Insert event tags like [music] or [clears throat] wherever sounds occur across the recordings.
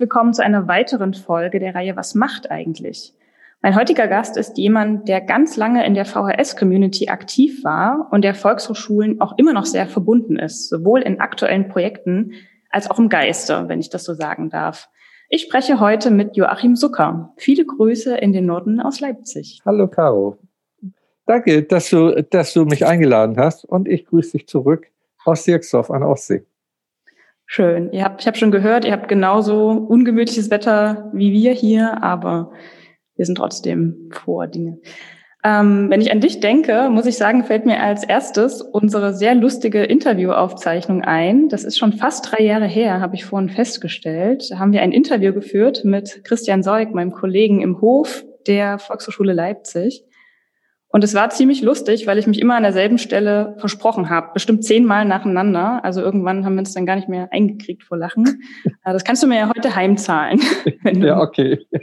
willkommen zu einer weiteren Folge der Reihe Was macht eigentlich? Mein heutiger Gast ist jemand, der ganz lange in der VHS-Community aktiv war und der Volkshochschulen auch immer noch sehr verbunden ist, sowohl in aktuellen Projekten als auch im Geiste, wenn ich das so sagen darf. Ich spreche heute mit Joachim Zucker. Viele Grüße in den Norden aus Leipzig. Hallo Caro. Danke, dass du, dass du mich eingeladen hast und ich grüße dich zurück aus Sirksdorf an Ostsee. Schön. Ihr habt, ich habe schon gehört, ihr habt genauso ungemütliches Wetter wie wir hier, aber wir sind trotzdem vor Dinge. Ähm, wenn ich an dich denke, muss ich sagen, fällt mir als erstes unsere sehr lustige Interviewaufzeichnung ein. Das ist schon fast drei Jahre her, habe ich vorhin festgestellt. Da haben wir ein Interview geführt mit Christian Seug, meinem Kollegen im Hof der Volkshochschule Leipzig. Und es war ziemlich lustig, weil ich mich immer an derselben Stelle versprochen habe, bestimmt zehnmal nacheinander. Also irgendwann haben wir uns dann gar nicht mehr eingekriegt vor Lachen. [laughs] Äh, das kannst du mir ja heute heimzahlen. [laughs] ja, okay. Ja.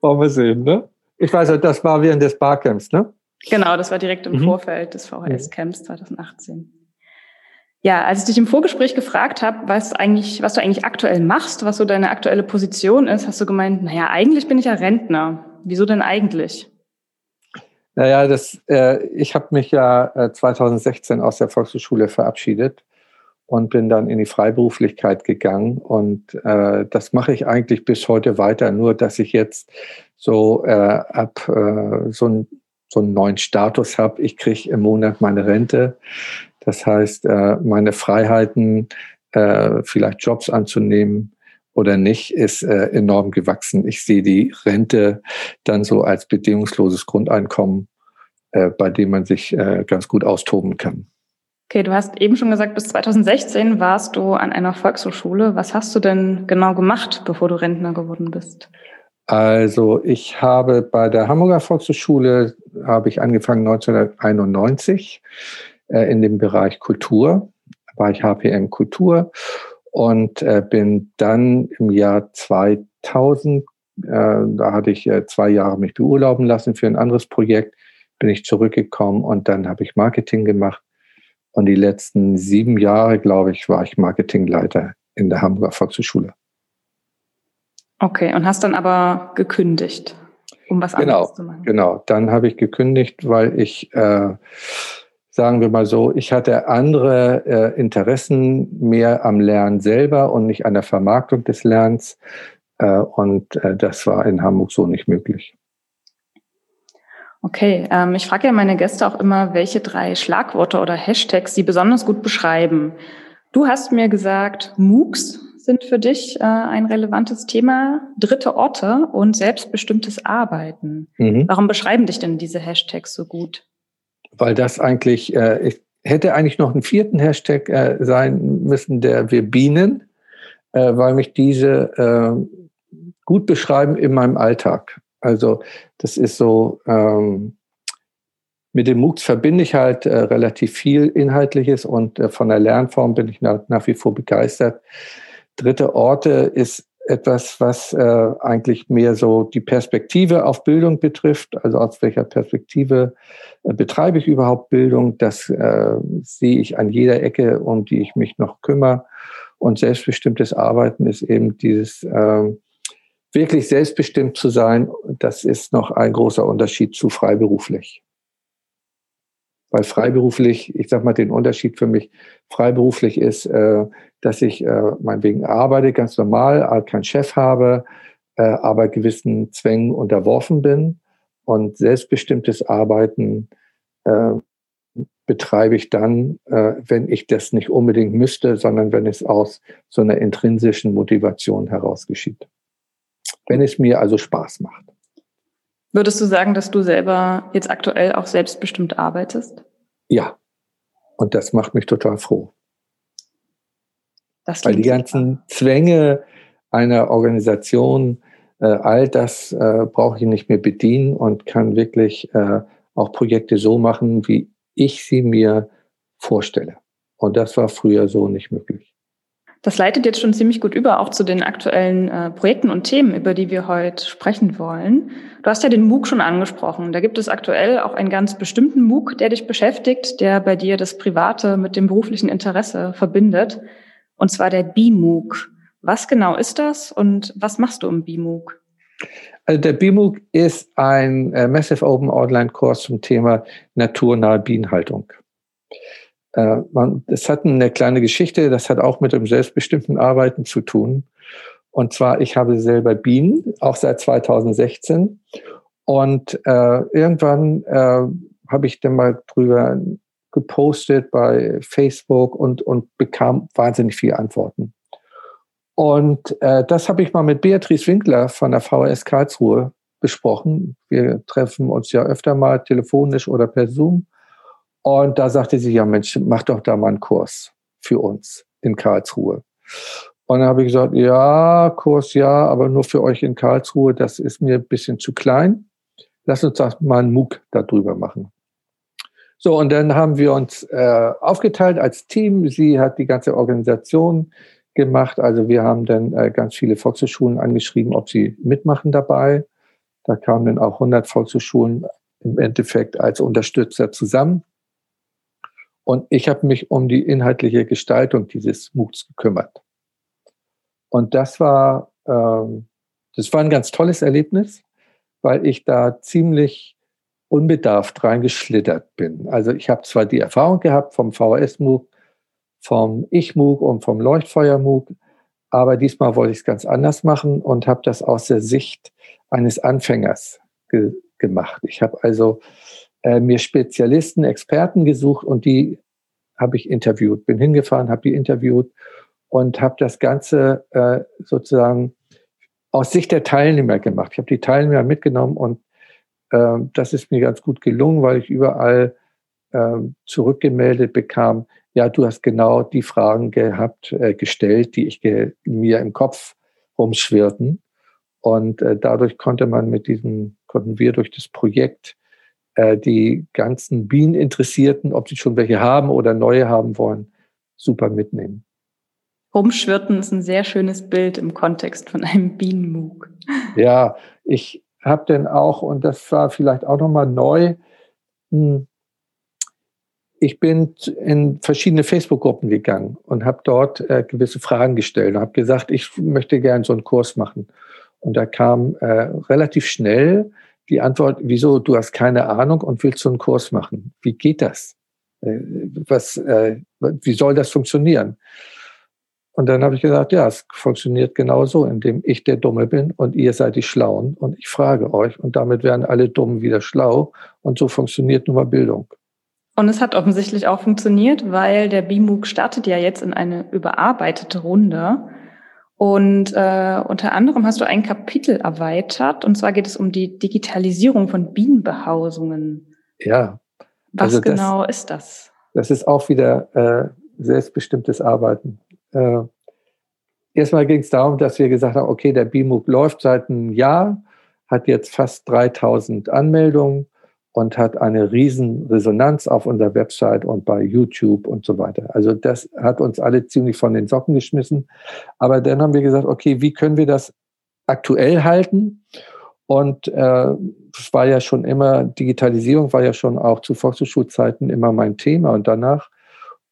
Wollen wir sehen, ne? Ich weiß, das war während des Barcamps, ne? Genau, das war direkt im mhm. Vorfeld des VHS-Camps 2018. Ja, als ich dich im Vorgespräch gefragt habe, was eigentlich, was du eigentlich aktuell machst, was so deine aktuelle Position ist, hast du gemeint, naja, eigentlich bin ich ja Rentner. Wieso denn eigentlich? Naja, das, äh, ich habe mich ja äh, 2016 aus der Volkshochschule verabschiedet und bin dann in die Freiberuflichkeit gegangen. Und äh, das mache ich eigentlich bis heute weiter, nur dass ich jetzt so äh, ab äh, so, ein, so einen neuen Status habe. Ich kriege im Monat meine Rente. Das heißt, äh, meine Freiheiten, äh, vielleicht Jobs anzunehmen, oder nicht, ist äh, enorm gewachsen. Ich sehe die Rente dann so als bedingungsloses Grundeinkommen, äh, bei dem man sich äh, ganz gut austoben kann. Okay, du hast eben schon gesagt, bis 2016 warst du an einer Volkshochschule. Was hast du denn genau gemacht, bevor du Rentner geworden bist? Also ich habe bei der Hamburger Volkshochschule habe ich angefangen 1991 äh, in dem Bereich Kultur, war ich HPM Kultur und äh, bin dann im Jahr 2000, äh, da hatte ich äh, zwei Jahre mich beurlauben lassen für ein anderes Projekt, bin ich zurückgekommen und dann habe ich Marketing gemacht. Und die letzten sieben Jahre, glaube ich, war ich Marketingleiter in der Hamburger Volkshochschule. Okay, und hast dann aber gekündigt, um was genau, anderes zu machen. Genau, dann habe ich gekündigt, weil ich äh, sagen wir mal so, ich hatte andere äh, Interessen mehr am Lernen selber und nicht an der Vermarktung des Lernens. Äh, und äh, das war in Hamburg so nicht möglich. Okay, ähm, ich frage ja meine Gäste auch immer, welche drei Schlagworte oder Hashtags sie besonders gut beschreiben. Du hast mir gesagt, MOOCs sind für dich äh, ein relevantes Thema, dritte Orte und selbstbestimmtes Arbeiten. Mhm. Warum beschreiben dich denn diese Hashtags so gut? Weil das eigentlich, äh, ich hätte eigentlich noch einen vierten Hashtag äh, sein müssen, der wir Bienen, äh, weil mich diese äh, gut beschreiben in meinem Alltag. Also das ist so, ähm, mit dem MOOCs verbinde ich halt äh, relativ viel Inhaltliches und äh, von der Lernform bin ich nach, nach wie vor begeistert. Dritte Orte ist etwas, was äh, eigentlich mehr so die Perspektive auf Bildung betrifft. Also aus welcher Perspektive äh, betreibe ich überhaupt Bildung? Das äh, sehe ich an jeder Ecke, um die ich mich noch kümmere. Und selbstbestimmtes Arbeiten ist eben dieses äh, wirklich selbstbestimmt zu sein. Das ist noch ein großer Unterschied zu freiberuflich. Weil freiberuflich, ich sag mal, den Unterschied für mich freiberuflich ist, äh, dass ich äh, meinetwegen arbeite, ganz normal, keinen Chef habe, äh, aber gewissen Zwängen unterworfen bin. Und selbstbestimmtes Arbeiten äh, betreibe ich dann, äh, wenn ich das nicht unbedingt müsste, sondern wenn es aus so einer intrinsischen Motivation heraus geschieht. Wenn es mir also Spaß macht. Würdest du sagen, dass du selber jetzt aktuell auch selbstbestimmt arbeitest? Ja. Und das macht mich total froh. Weil die ganzen Zwänge einer Organisation, äh, all das äh, brauche ich nicht mehr bedienen und kann wirklich äh, auch Projekte so machen, wie ich sie mir vorstelle. Und das war früher so nicht möglich. Das leitet jetzt schon ziemlich gut über, auch zu den aktuellen äh, Projekten und Themen, über die wir heute sprechen wollen. Du hast ja den MOOC schon angesprochen. Da gibt es aktuell auch einen ganz bestimmten MOOC, der dich beschäftigt, der bei dir das Private mit dem beruflichen Interesse verbindet. Und zwar der BMOOC. Was genau ist das und was machst du im BMOOC? Also der BMOOC ist ein äh, Massive Open Online Kurs zum Thema naturnahe Bienenhaltung. Äh, man, das hat eine kleine Geschichte, das hat auch mit dem selbstbestimmten Arbeiten zu tun. Und zwar, ich habe selber Bienen, auch seit 2016. Und äh, irgendwann äh, habe ich dann mal drüber gepostet bei Facebook und, und bekam wahnsinnig viele Antworten. Und äh, das habe ich mal mit Beatrice Winkler von der VHS Karlsruhe besprochen. Wir treffen uns ja öfter mal telefonisch oder per Zoom. Und da sagte sie, ja Mensch, mach doch da mal einen Kurs für uns in Karlsruhe. Und dann habe ich gesagt, ja, Kurs ja, aber nur für euch in Karlsruhe, das ist mir ein bisschen zu klein. Lass uns doch mal einen MOOC darüber machen. So, und dann haben wir uns äh, aufgeteilt als Team. Sie hat die ganze Organisation gemacht. Also wir haben dann äh, ganz viele Volkshochschulen angeschrieben, ob sie mitmachen dabei. Da kamen dann auch 100 Volkshochschulen im Endeffekt als Unterstützer zusammen. Und ich habe mich um die inhaltliche Gestaltung dieses MOOCs gekümmert. Und das war, ähm, das war ein ganz tolles Erlebnis, weil ich da ziemlich unbedarft reingeschlittert bin. Also ich habe zwar die Erfahrung gehabt vom VHS-MOOC, vom Ich-MOOC und vom Leuchtfeuer-MOOC, aber diesmal wollte ich es ganz anders machen und habe das aus der Sicht eines Anfängers ge gemacht. Ich habe also äh, mir Spezialisten, Experten gesucht und die habe ich interviewt. Bin hingefahren, habe die interviewt und habe das Ganze äh, sozusagen aus Sicht der Teilnehmer gemacht. Ich habe die Teilnehmer mitgenommen und äh, das ist mir ganz gut gelungen, weil ich überall äh, zurückgemeldet bekam, ja, du hast genau die Fragen gehabt, äh, gestellt, die ich ge mir im Kopf rumschwirrten. Und äh, dadurch konnte man mit diesem, konnten wir durch das Projekt die ganzen Bieneninteressierten, ob sie schon welche haben oder neue haben wollen, super mitnehmen. Rumschwirrten ist ein sehr schönes Bild im Kontext von einem Bienenmug. Ja, ich habe dann auch, und das war vielleicht auch nochmal neu, hm, ich bin in verschiedene Facebook-Gruppen gegangen und habe dort äh, gewisse Fragen gestellt und habe gesagt, ich möchte gerne so einen Kurs machen. Und da kam äh, relativ schnell die Antwort, wieso, du hast keine Ahnung und willst so einen Kurs machen. Wie geht das? Äh, was, äh, wie soll das funktionieren? Und dann habe ich gesagt, ja, es funktioniert genauso, indem ich der Dumme bin und ihr seid die Schlauen und ich frage euch und damit werden alle Dummen wieder schlau und so funktioniert nun mal Bildung. Und es hat offensichtlich auch funktioniert, weil der BIMUG startet ja jetzt in eine überarbeitete Runde. Und äh, unter anderem hast du ein Kapitel erweitert, und zwar geht es um die Digitalisierung von Bienenbehausungen. Ja. Was also genau das, ist das? Das ist auch wieder äh, selbstbestimmtes Arbeiten. Äh, erstmal ging es darum, dass wir gesagt haben, okay, der BIMUG läuft seit einem Jahr, hat jetzt fast 3000 Anmeldungen und hat eine riesen Resonanz auf unserer Website und bei YouTube und so weiter. Also das hat uns alle ziemlich von den Socken geschmissen. Aber dann haben wir gesagt, okay, wie können wir das aktuell halten? Und äh, es war ja schon immer, Digitalisierung war ja schon auch zu Volkshochschulzeiten immer mein Thema und danach.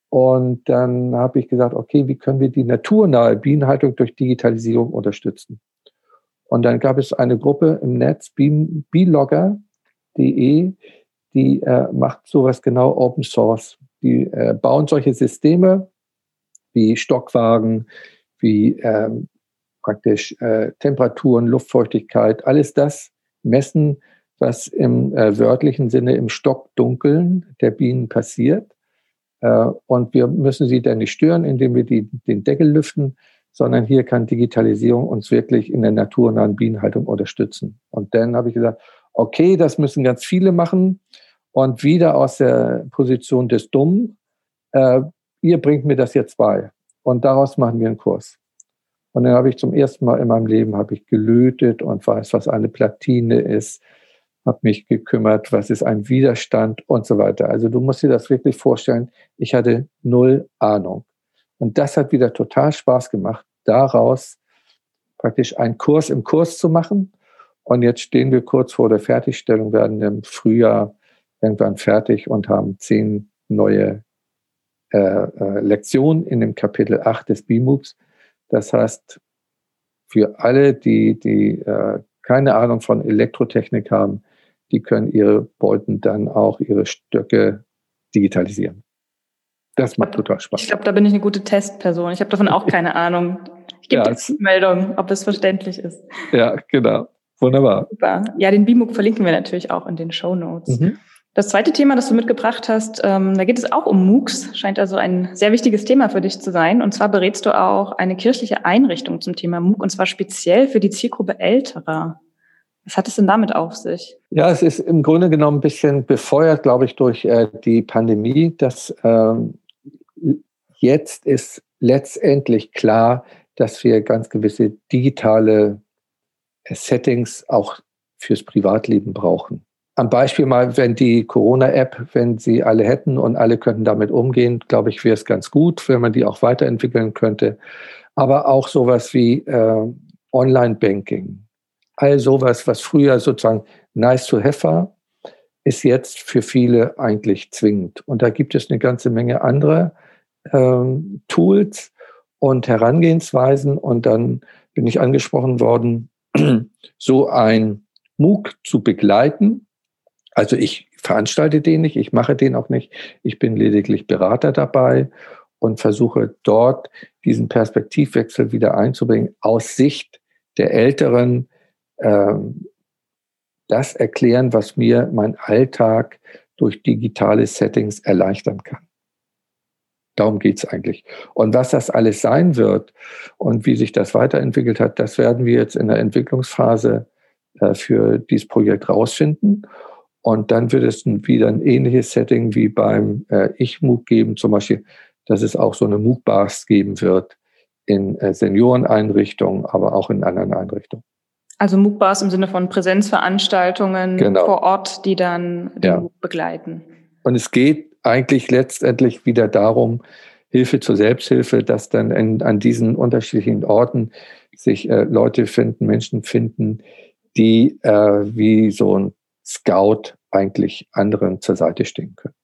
Und dann habe ich gesagt, okay, wie können wir die naturnahe Bienenhaltung durch Digitalisierung unterstützen? Und dann gab es eine Gruppe im Netz, Bienlogger, DE, die äh, macht sowas genau Open Source. Die äh, bauen solche Systeme wie Stockwagen, wie ähm, praktisch äh, Temperaturen, Luftfeuchtigkeit, alles das messen, was im äh, wörtlichen Sinne im Stockdunkeln der Bienen passiert. Äh, und wir müssen sie dann nicht stören, indem wir die, den Deckel lüften, sondern hier kann Digitalisierung uns wirklich in der naturnahen Bienenhaltung unterstützen. Und dann habe ich gesagt, okay, das müssen ganz viele machen und wieder aus der Position des Dummen, äh, ihr bringt mir das jetzt bei und daraus machen wir einen Kurs. Und dann habe ich zum ersten Mal in meinem Leben habe ich gelötet und weiß, was eine Platine ist, habe mich gekümmert, was ist ein Widerstand und so weiter. Also du musst dir das wirklich vorstellen. Ich hatte null Ahnung. Und das hat wieder total Spaß gemacht, daraus praktisch einen Kurs im Kurs zu machen. Und jetzt stehen wir kurz vor der Fertigstellung, werden im Frühjahr irgendwann fertig und haben zehn neue äh, äh, Lektionen in dem Kapitel 8 des BIMUX. Das heißt, für alle, die, die äh, keine Ahnung von Elektrotechnik haben, die können ihre Beuten dann auch ihre Stöcke digitalisieren. Das macht total Spaß. Ich glaube, da bin ich eine gute Testperson. Ich habe davon auch [laughs] keine Ahnung. Ich gebe ja, Meldung, ob es verständlich ist. Ja, genau. Wunderbar. Super. Ja, den BIMUG verlinken wir natürlich auch in den Show Notes. Mhm. Das zweite Thema, das du mitgebracht hast, ähm, da geht es auch um MOOCs, scheint also ein sehr wichtiges Thema für dich zu sein. Und zwar berätst du auch eine kirchliche Einrichtung zum Thema MOOC und zwar speziell für die Zielgruppe Älterer. Was hat es denn damit auf sich? Ja, es ist im Grunde genommen ein bisschen befeuert, glaube ich, durch äh, die Pandemie, dass ähm, jetzt ist letztendlich klar, dass wir ganz gewisse digitale Settings auch fürs Privatleben brauchen. Am Beispiel mal, wenn die Corona-App, wenn sie alle hätten und alle könnten damit umgehen, glaube ich, wäre es ganz gut, wenn man die auch weiterentwickeln könnte. Aber auch sowas wie äh, Online-Banking, all sowas, was früher sozusagen nice to have war, ist jetzt für viele eigentlich zwingend. Und da gibt es eine ganze Menge andere ähm, Tools und Herangehensweisen. Und dann bin ich angesprochen worden, [clears throat] so ein MOOC zu begleiten. Also ich veranstalte den nicht, ich mache den auch nicht. Ich bin lediglich Berater dabei und versuche dort diesen Perspektivwechsel wieder einzubringen aus Sicht der Älteren, ähm, das erklären, was mir mein Alltag durch digitale Settings erleichtern kann. Darum geht's eigentlich. Und was das alles sein wird und wie sich das weiterentwickelt hat, das werden wir jetzt in der Entwicklungsphase äh, für dieses Projekt rausfinden. Und dann wird es wieder ein ähnliches Setting wie beim äh, Ich-MOOC geben, zum Beispiel, dass es auch so eine MOOC-Bars geben wird in äh, Senioreneinrichtungen, aber auch in anderen Einrichtungen. Also MOOC-Bars im Sinne von Präsenzveranstaltungen genau. vor Ort, die dann den ja. MOOC begleiten. Und es geht eigentlich letztendlich wieder darum, Hilfe zur Selbsthilfe, dass dann in, an diesen unterschiedlichen Orten sich äh, Leute finden, Menschen finden, die äh, wie so ein Scout eigentlich anderen zur Seite stehen können.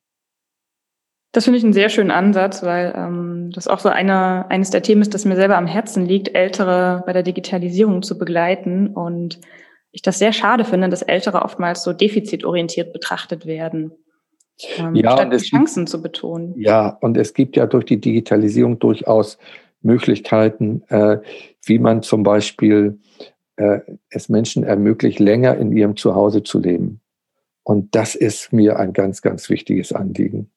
Das finde ich einen sehr schönen Ansatz, weil ähm, das auch so eine, eines der Themen ist, das mir selber am Herzen liegt, Ältere bei der Digitalisierung zu begleiten. Und ich das sehr schade finde, dass Ältere oftmals so defizitorientiert betrachtet werden. Ähm, ja, statt die Chancen gibt, zu betonen. Ja, und es gibt ja durch die Digitalisierung durchaus Möglichkeiten, äh, wie man zum Beispiel äh, es Menschen ermöglicht, länger in ihrem Zuhause zu leben. Und das ist mir ein ganz, ganz wichtiges Anliegen.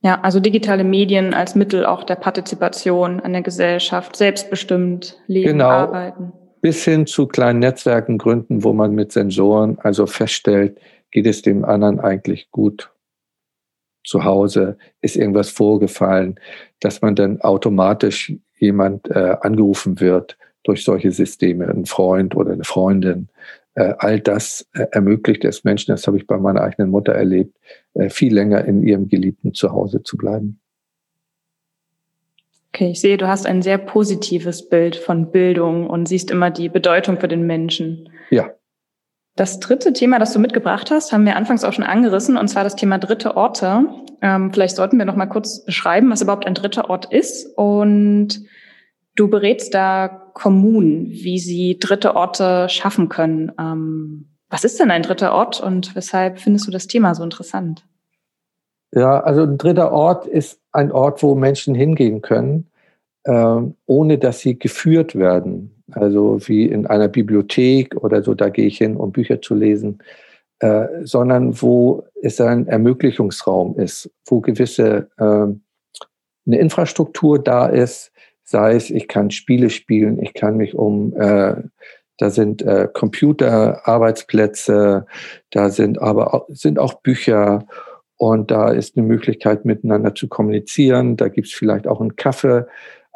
Ja, also digitale Medien als Mittel auch der Partizipation an der Gesellschaft, selbstbestimmt leben, genau. arbeiten. Bis hin zu kleinen Netzwerken gründen, wo man mit Sensoren also feststellt, geht es dem anderen eigentlich gut zu Hause, ist irgendwas vorgefallen, dass man dann automatisch jemand äh, angerufen wird durch solche Systeme, ein Freund oder eine Freundin, äh, all das äh, ermöglicht es Menschen, das habe ich bei meiner eigenen Mutter erlebt, äh, viel länger in ihrem geliebten Zuhause zu bleiben. Okay, ich sehe, du hast ein sehr positives Bild von Bildung und siehst immer die Bedeutung für den Menschen. Ja. Das dritte Thema, das du mitgebracht hast, haben wir anfangs auch schon angerissen, und zwar das Thema dritte Orte. Ähm, vielleicht sollten wir noch mal kurz beschreiben, was überhaupt ein dritter Ort ist und Du berätst da Kommunen, wie sie dritte Orte schaffen können. Ähm, was ist denn ein dritter Ort und weshalb findest du das Thema so interessant? Ja, also ein dritter Ort ist ein Ort, wo Menschen hingehen können, äh, ohne dass sie geführt werden. Also wie in einer Bibliothek oder so, da gehe ich hin, um Bücher zu lesen, äh, sondern wo es ein Ermöglichungsraum ist, wo gewisse äh, eine Infrastruktur da ist, Sei es, ich kann Spiele spielen, ich kann mich um, äh, da sind äh, Computer, Arbeitsplätze, da sind aber auch, sind auch Bücher und da ist eine Möglichkeit, miteinander zu kommunizieren. Da gibt es vielleicht auch einen Kaffee,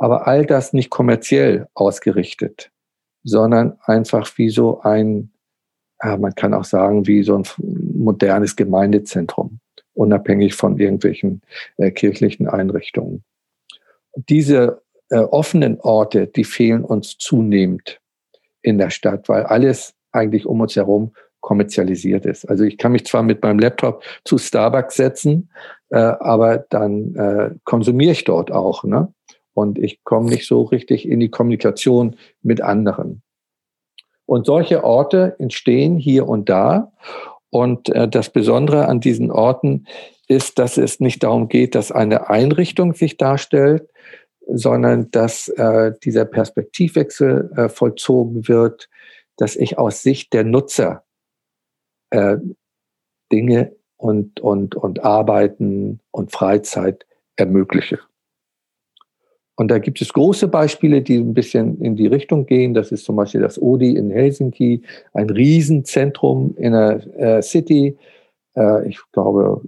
aber all das nicht kommerziell ausgerichtet, sondern einfach wie so ein, ja, man kann auch sagen, wie so ein modernes Gemeindezentrum, unabhängig von irgendwelchen äh, kirchlichen Einrichtungen. diese äh, offenen Orte, die fehlen uns zunehmend in der Stadt, weil alles eigentlich um uns herum kommerzialisiert ist. Also ich kann mich zwar mit meinem Laptop zu Starbucks setzen, äh, aber dann äh, konsumiere ich dort auch. Ne? Und ich komme nicht so richtig in die Kommunikation mit anderen. Und solche Orte entstehen hier und da. Und äh, das Besondere an diesen Orten ist, dass es nicht darum geht, dass eine Einrichtung sich darstellt, sondern dass äh, dieser Perspektivwechsel äh, vollzogen wird, dass ich aus Sicht der Nutzer äh, Dinge und, und, und Arbeiten und Freizeit ermögliche. Und da gibt es große Beispiele, die ein bisschen in die Richtung gehen. Das ist zum Beispiel das Odi in Helsinki, ein Riesenzentrum in der äh, City. Äh, ich glaube,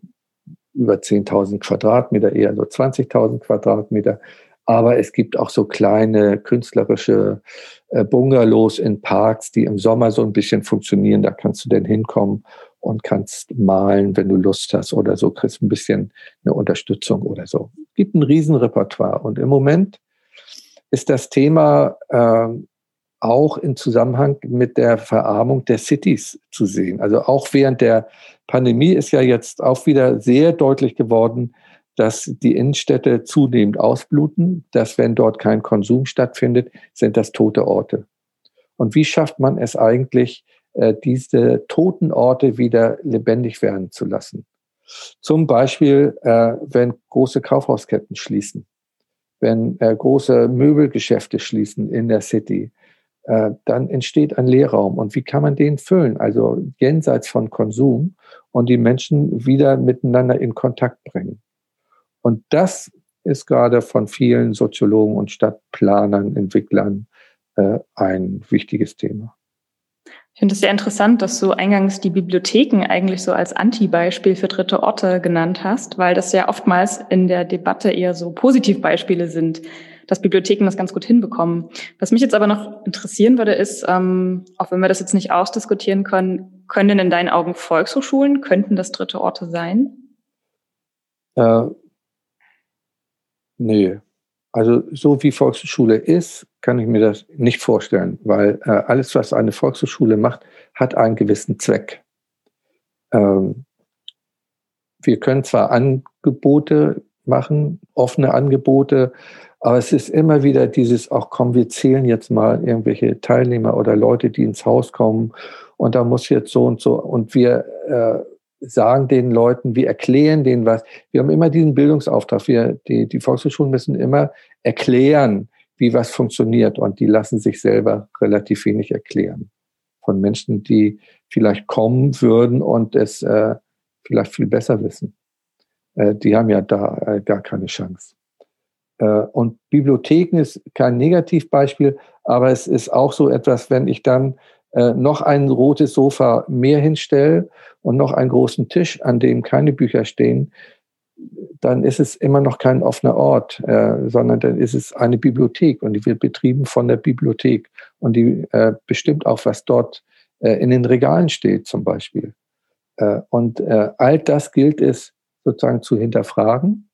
über 10.000 Quadratmeter, eher so 20.000 Quadratmeter. Aber es gibt auch so kleine künstlerische äh, Bungalows in Parks, die im Sommer so ein bisschen funktionieren. Da kannst du denn hinkommen und kannst malen, wenn du Lust hast oder so, kriegst ein bisschen eine Unterstützung oder so. Gibt ein Riesenrepertoire. Und im Moment ist das Thema äh, auch in Zusammenhang mit der Verarmung der Cities zu sehen. Also auch während der Pandemie ist ja jetzt auch wieder sehr deutlich geworden, dass die Innenstädte zunehmend ausbluten, dass wenn dort kein Konsum stattfindet, sind das tote Orte. Und wie schafft man es eigentlich, äh, diese toten Orte wieder lebendig werden zu lassen? Zum Beispiel, äh, wenn große Kaufhausketten schließen, wenn äh, große Möbelgeschäfte schließen in der City, dann entsteht ein Leerraum. Und wie kann man den füllen? Also jenseits von Konsum und die Menschen wieder miteinander in Kontakt bringen. Und das ist gerade von vielen Soziologen und Stadtplanern, Entwicklern äh, ein wichtiges Thema. Ich finde es sehr interessant, dass du eingangs die Bibliotheken eigentlich so als Anti-Beispiel für dritte Orte genannt hast, weil das ja oftmals in der Debatte eher so Positivbeispiele sind, dass Bibliotheken das ganz gut hinbekommen. Was mich jetzt aber noch interessieren würde, ist, ähm, auch wenn wir das jetzt nicht ausdiskutieren können, können denn in deinen Augen Volkshochschulen, könnten das dritte Orte sein? Äh, Nee. Also so wie Volkshochschule ist, kann ich mir das nicht vorstellen, weil äh, alles, was eine Volkshochschule macht, hat einen gewissen Zweck. Ähm, wir können zwar Angebote machen, offene Angebote, aber es ist immer wieder dieses, auch komm, wir zählen jetzt mal irgendwelche Teilnehmer oder Leute, die ins Haus kommen und da muss jetzt so und so und wir äh, sagen den Leuten, wir erklären denen was. Wir haben immer diesen Bildungsauftrag. Wir, die, die Volkshochschulen müssen immer erklären, wie was funktioniert. Und die lassen sich selber relativ wenig erklären. Von Menschen, die vielleicht kommen würden und es äh, vielleicht viel besser wissen. Äh, die haben ja da äh, gar keine Chance. Äh, und Bibliotheken ist kein Negativbeispiel, aber es ist auch so etwas, wenn ich dann noch ein rotes Sofa mehr hinstelle und noch einen großen Tisch, an dem keine Bücher stehen, dann ist es immer noch kein offener Ort, äh, sondern dann ist es eine Bibliothek und die wird betrieben von der Bibliothek und die äh, bestimmt auch, was dort äh, in den Regalen steht zum Beispiel. Äh, und äh, all das gilt es sozusagen zu hinterfragen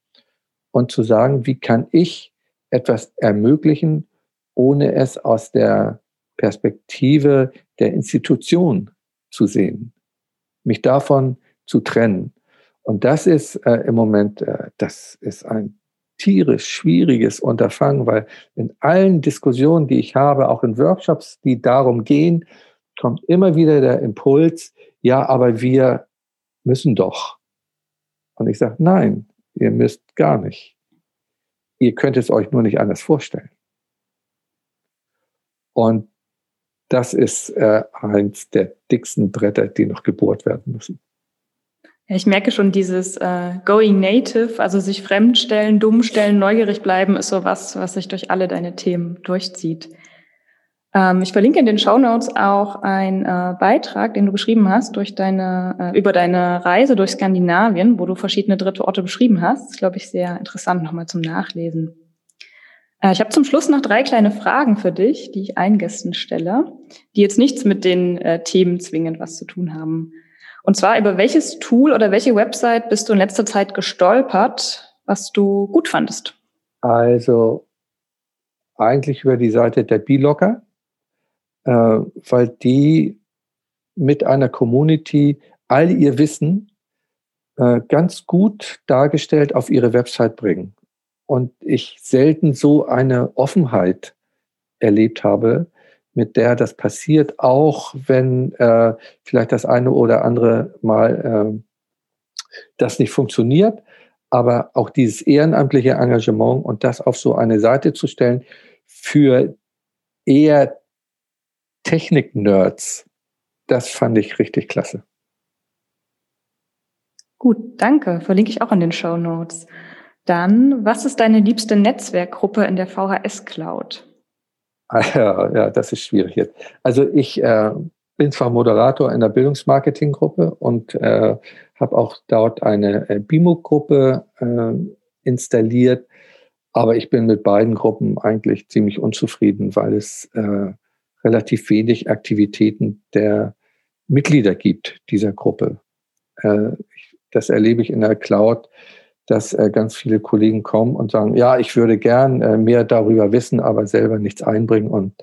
und zu sagen, wie kann ich etwas ermöglichen, ohne es aus der Perspektive der Institution zu sehen mich davon zu trennen. Und das ist äh, im Moment, äh, das ist ein tierisch schwieriges Unterfangen, weil in allen Diskussionen, die ich habe, auch in Workshops, die darum gehen, kommt immer wieder der Impuls, ja, aber wir müssen doch. Und ich sage, nein, ihr müsst gar nicht. Ihr könnt es euch nur nicht anders vorstellen. Und das ist äh, eins der dicksten Bretter, die noch gebohrt werden müssen. Ja, ich merke schon dieses äh, Going Native, also sich fremdstellen, dumm stellen, neugierig bleiben, ist so was, was sich durch alle deine Themen durchzieht. Ähm, ich verlinke in den Show Notes auch einen äh, Beitrag, den du geschrieben hast durch deine, äh, über deine Reise durch Skandinavien, wo du verschiedene dritte Orte beschrieben hast. Das ist, glaube ich, sehr interessant nochmal zum Nachlesen. Äh, ich habe zum Schluss noch drei kleine Fragen für dich, die ich allen Gästen stelle, die jetzt nichts mit den äh, Themen zwingend was zu tun haben. Und zwar, über welches Tool oder welche Website bist du in letzter Zeit gestolpert, was du gut fandest? Also eigentlich über die Seite der B-Locker, äh, weil die mit einer Community all ihr Wissen äh, ganz gut dargestellt auf ihre Website bringen. Und ich selten so eine Offenheit erlebt habe, mit der das passiert, auch wenn äh, vielleicht das eine oder andere Mal äh, das nicht funktioniert. Aber auch dieses ehrenamtliche Engagement und das auf so eine Seite zu stellen für eher Technik-Nerds, das fand ich richtig klasse. Gut, danke. Verlinke ich auch in den Show Notes. Dann, was ist deine liebste Netzwerkgruppe in der VHS Cloud? [laughs] Ja, ja, das ist schwierig jetzt. Also ich äh, bin zwar Moderator in der Bildungsmarketing-Gruppe und äh, habe auch dort eine äh, BIMO-Gruppe äh, installiert, aber ich bin mit beiden Gruppen eigentlich ziemlich unzufrieden, weil es äh, relativ wenig Aktivitäten der Mitglieder gibt dieser Gruppe. Äh, das erlebe ich in der Cloud dass äh, ganz viele Kollegen kommen und sagen, ja, ich würde gern äh, mehr darüber wissen, aber selber nichts einbringen. Und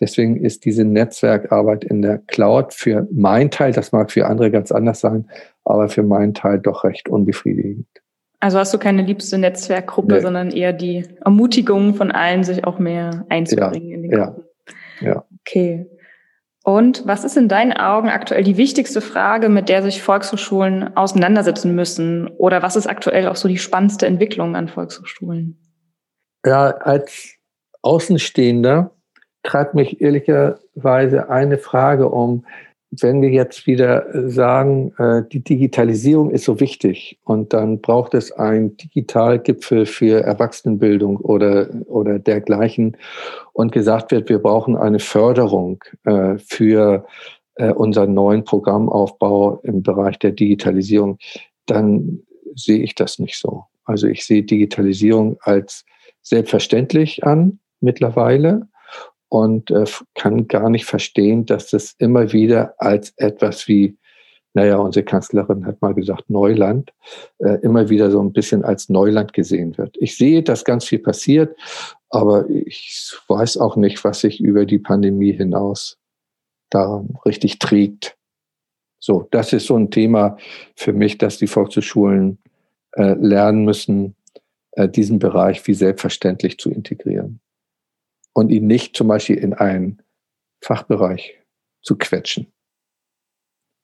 deswegen ist diese Netzwerkarbeit in der Cloud für meinen Teil, das mag für andere ganz anders sein, aber für meinen Teil doch recht unbefriedigend. Also hast du keine liebste Netzwerkgruppe, nee. sondern eher die Ermutigung von allen, sich auch mehr einzubringen ja, in den Gruppen. Ja. ja. Okay. Und was ist in deinen Augen aktuell die wichtigste Frage, mit der sich Volkshochschulen auseinandersetzen müssen? Oder was ist aktuell auch so die spannendste Entwicklung an Volkshochschulen? Ja, als Außenstehender treibt mich ehrlicherweise eine Frage um, wenn wir jetzt wieder sagen, äh, die Digitalisierung ist so wichtig und dann braucht es einen Digitalgipfel für Erwachsenenbildung oder, oder dergleichen und gesagt wird, wir brauchen eine Förderung äh, für äh, unseren neuen Programmaufbau im Bereich der Digitalisierung, dann sehe ich das nicht so. Also ich sehe Digitalisierung als selbstverständlich an mittlerweile und äh, kann gar nicht verstehen, dass das immer wieder als etwas wie, naja, unsere Kanzlerin hat mal gesagt, Neuland, äh, immer wieder so ein bisschen als Neuland gesehen wird. Ich sehe, dass ganz viel passiert, aber ich weiß auch nicht, was sich über die Pandemie hinaus daran richtig trägt. So, das ist so ein Thema für mich, dass die Volkshochschulen äh, lernen müssen, äh, diesen Bereich wie selbstverständlich zu integrieren und ihn nicht zum Beispiel in einen Fachbereich zu quetschen,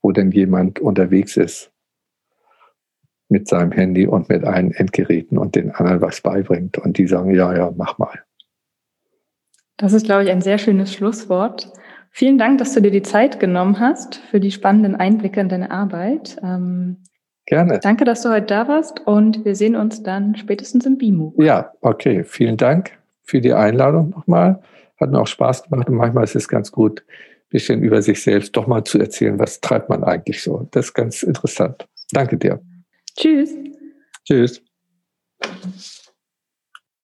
wo denn jemand unterwegs ist mit seinem Handy und mit allen Endgeräten und den anderen was beibringt und die sagen, ja, ja, mach mal. Das ist, glaube ich, ein sehr schönes Schlusswort. Vielen Dank, dass du dir die Zeit genommen hast für die spannenden Einblicke in deine Arbeit. Ähm, Gerne. Danke, dass du heute da warst und wir sehen uns dann spätestens im BIMO. Ja, okay. Vielen Dank für die Einladung nochmal. Hat mir auch Spaß gemacht und manchmal ist es ganz gut, ein bisschen über sich selbst doch mal zu erzählen, was treibt man eigentlich so. Das ist ganz interessant. Danke dir. Tschüss. Tschüss.